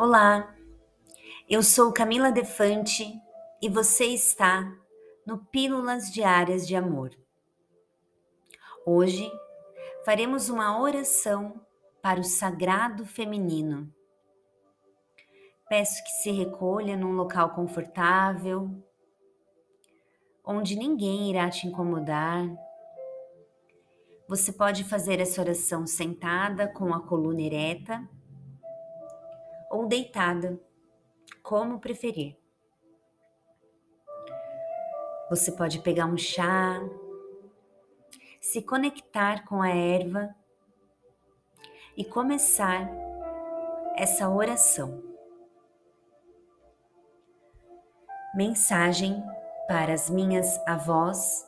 Olá, eu sou Camila Defante e você está no Pílulas Diárias de Amor. Hoje faremos uma oração para o sagrado feminino. Peço que se recolha num local confortável, onde ninguém irá te incomodar. Você pode fazer essa oração sentada com a coluna ereta ou deitada, como preferir. Você pode pegar um chá, se conectar com a erva e começar essa oração. Mensagem para as minhas avós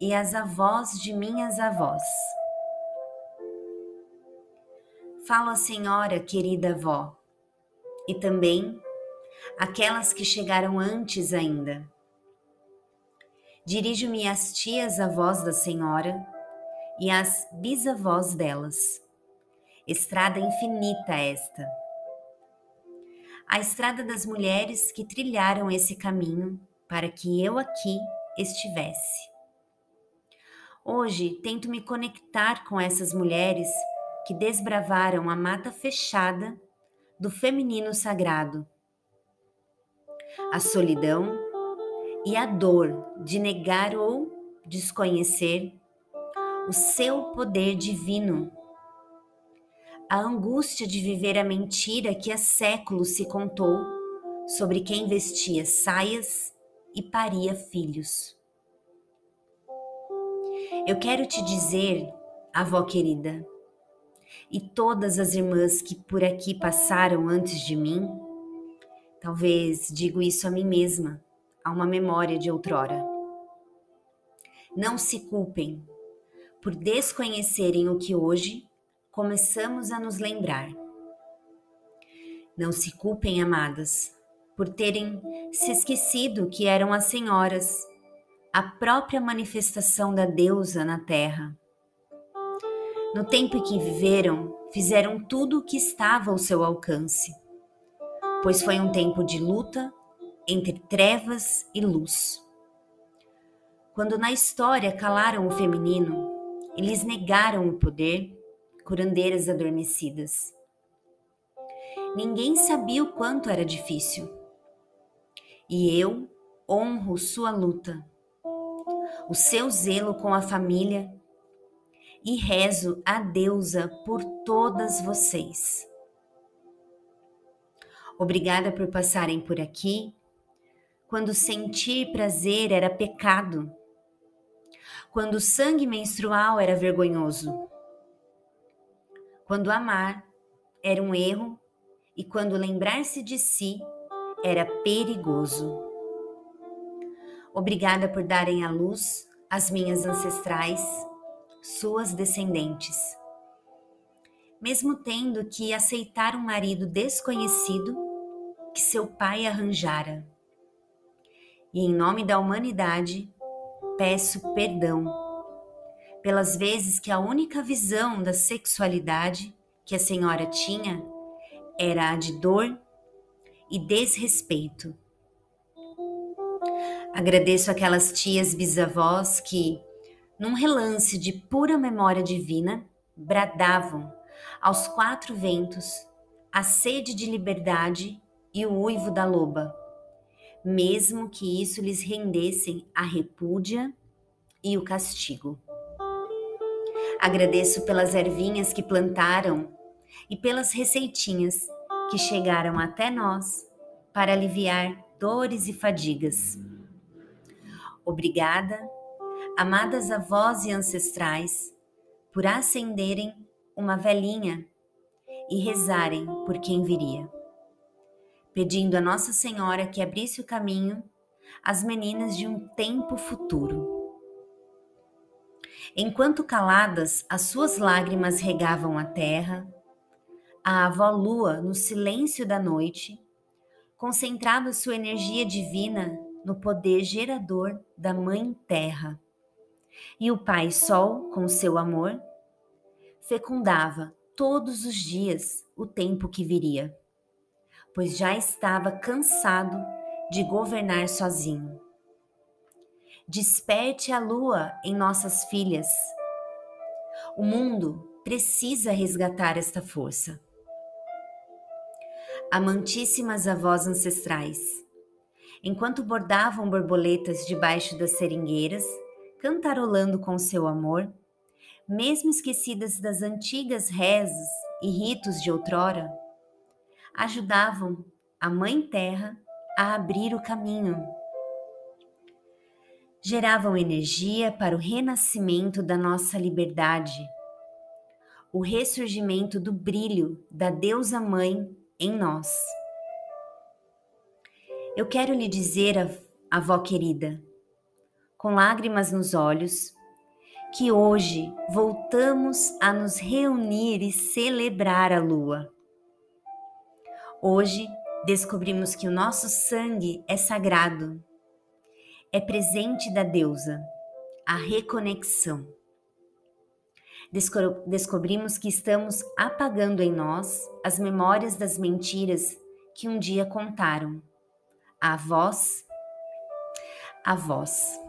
e as avós de minhas avós. Falo a senhora, querida avó, e também aquelas que chegaram antes ainda. Dirijo-me às tias avós da senhora e às bisavós delas. Estrada infinita esta. A estrada das mulheres que trilharam esse caminho para que eu aqui estivesse. Hoje tento me conectar com essas mulheres que desbravaram a mata fechada do feminino sagrado. A solidão e a dor de negar ou desconhecer o seu poder divino. A angústia de viver a mentira que há séculos se contou sobre quem vestia saias e paria filhos. Eu quero te dizer, avó querida, e todas as irmãs que por aqui passaram antes de mim, talvez digo isso a mim mesma, a uma memória de outrora. Não se culpem por desconhecerem o que hoje começamos a nos lembrar. Não se culpem, amadas, por terem se esquecido que eram as senhoras, a própria manifestação da deusa na terra no tempo em que viveram, fizeram tudo o que estava ao seu alcance, pois foi um tempo de luta entre trevas e luz. Quando na história calaram o feminino, eles negaram o poder, curandeiras adormecidas. Ninguém sabia o quanto era difícil. E eu honro sua luta, o seu zelo com a família e rezo a deusa por todas vocês. Obrigada por passarem por aqui. Quando sentir prazer era pecado. Quando o sangue menstrual era vergonhoso. Quando amar era um erro e quando lembrar-se de si era perigoso. Obrigada por darem à luz as minhas ancestrais suas descendentes. Mesmo tendo que aceitar um marido desconhecido que seu pai arranjara. E em nome da humanidade, peço perdão pelas vezes que a única visão da sexualidade que a senhora tinha era a de dor e desrespeito. Agradeço aquelas tias bisavós que, num relance de pura memória divina, bradavam aos quatro ventos a sede de liberdade e o uivo da loba, mesmo que isso lhes rendessem a repúdia e o castigo. Agradeço pelas ervinhas que plantaram e pelas receitinhas que chegaram até nós para aliviar dores e fadigas. Obrigada amadas avós e ancestrais, por acenderem uma velhinha e rezarem por quem viria, pedindo a Nossa Senhora que abrisse o caminho às meninas de um tempo futuro. Enquanto caladas as suas lágrimas regavam a terra, a avó Lua, no silêncio da noite, concentrava sua energia divina no poder gerador da Mãe Terra e o Pai Sol, com seu amor, fecundava todos os dias o tempo que viria. pois já estava cansado de governar sozinho. Desperte a lua em nossas filhas. O mundo precisa resgatar esta força. Amantíssimas avós ancestrais, enquanto bordavam borboletas debaixo das seringueiras, cantarolando com seu amor, mesmo esquecidas das antigas rezas e ritos de outrora, ajudavam a Mãe Terra a abrir o caminho. Geravam energia para o renascimento da nossa liberdade, o ressurgimento do brilho da Deusa Mãe em nós. Eu quero lhe dizer, avó querida, com lágrimas nos olhos, que hoje voltamos a nos reunir e celebrar a lua. Hoje descobrimos que o nosso sangue é sagrado, é presente da deusa, a reconexão. Descobrimos que estamos apagando em nós as memórias das mentiras que um dia contaram. A voz, a voz.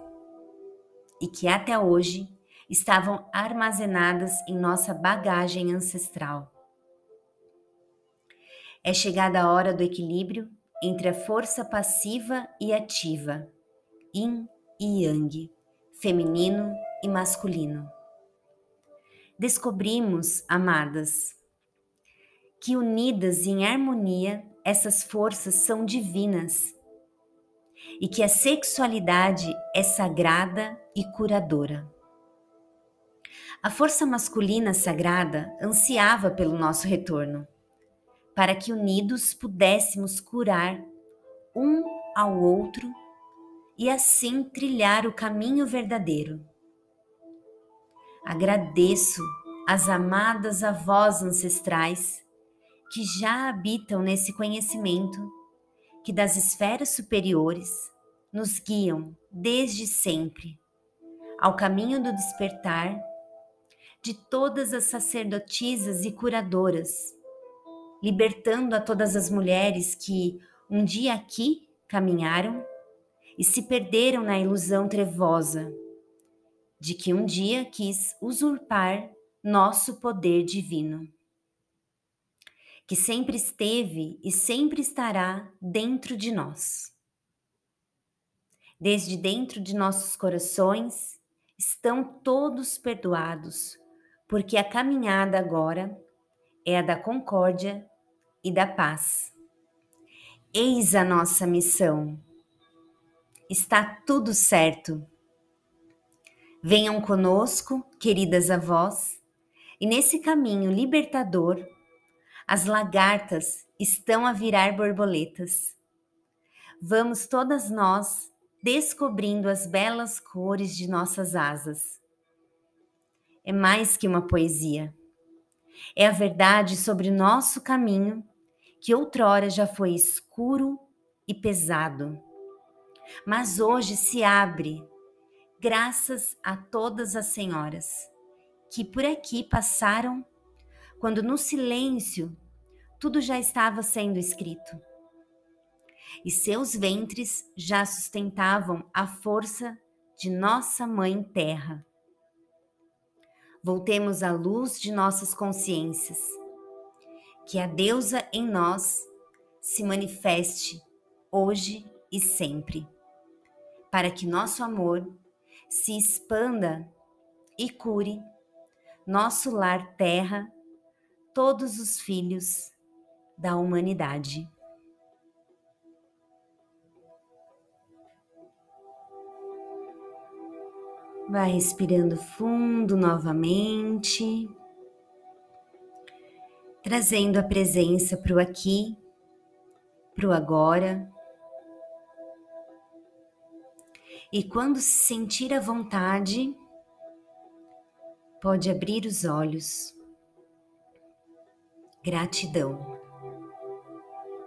E que até hoje estavam armazenadas em nossa bagagem ancestral. É chegada a hora do equilíbrio entre a força passiva e ativa, yin e yang, feminino e masculino. Descobrimos, amadas, que unidas em harmonia, essas forças são divinas e que a sexualidade é sagrada e curadora. A força masculina sagrada ansiava pelo nosso retorno, para que unidos pudéssemos curar um ao outro e assim trilhar o caminho verdadeiro. Agradeço às amadas avós ancestrais que já habitam nesse conhecimento que das esferas superiores nos guiam desde sempre ao caminho do despertar de todas as sacerdotisas e curadoras, libertando a todas as mulheres que um dia aqui caminharam e se perderam na ilusão trevosa de que um dia quis usurpar nosso poder divino, que sempre esteve e sempre estará dentro de nós. Desde dentro de nossos corações estão todos perdoados porque a caminhada agora é a da concórdia e da paz. Eis a nossa missão. Está tudo certo. Venham conosco, queridas avós, e nesse caminho libertador, as lagartas estão a virar borboletas. Vamos todas nós descobrindo as belas cores de nossas asas é mais que uma poesia. É a verdade sobre nosso caminho, que outrora já foi escuro e pesado, mas hoje se abre, graças a todas as senhoras que por aqui passaram, quando no silêncio tudo já estava sendo escrito. E seus ventres já sustentavam a força de nossa Mãe Terra voltemos à luz de nossas consciências. Que a deusa em nós se manifeste hoje e sempre, para que nosso amor se expanda e cure nosso lar terra, todos os filhos da humanidade. Vai respirando fundo novamente, trazendo a presença para o aqui, para o agora. E quando se sentir à vontade, pode abrir os olhos. Gratidão.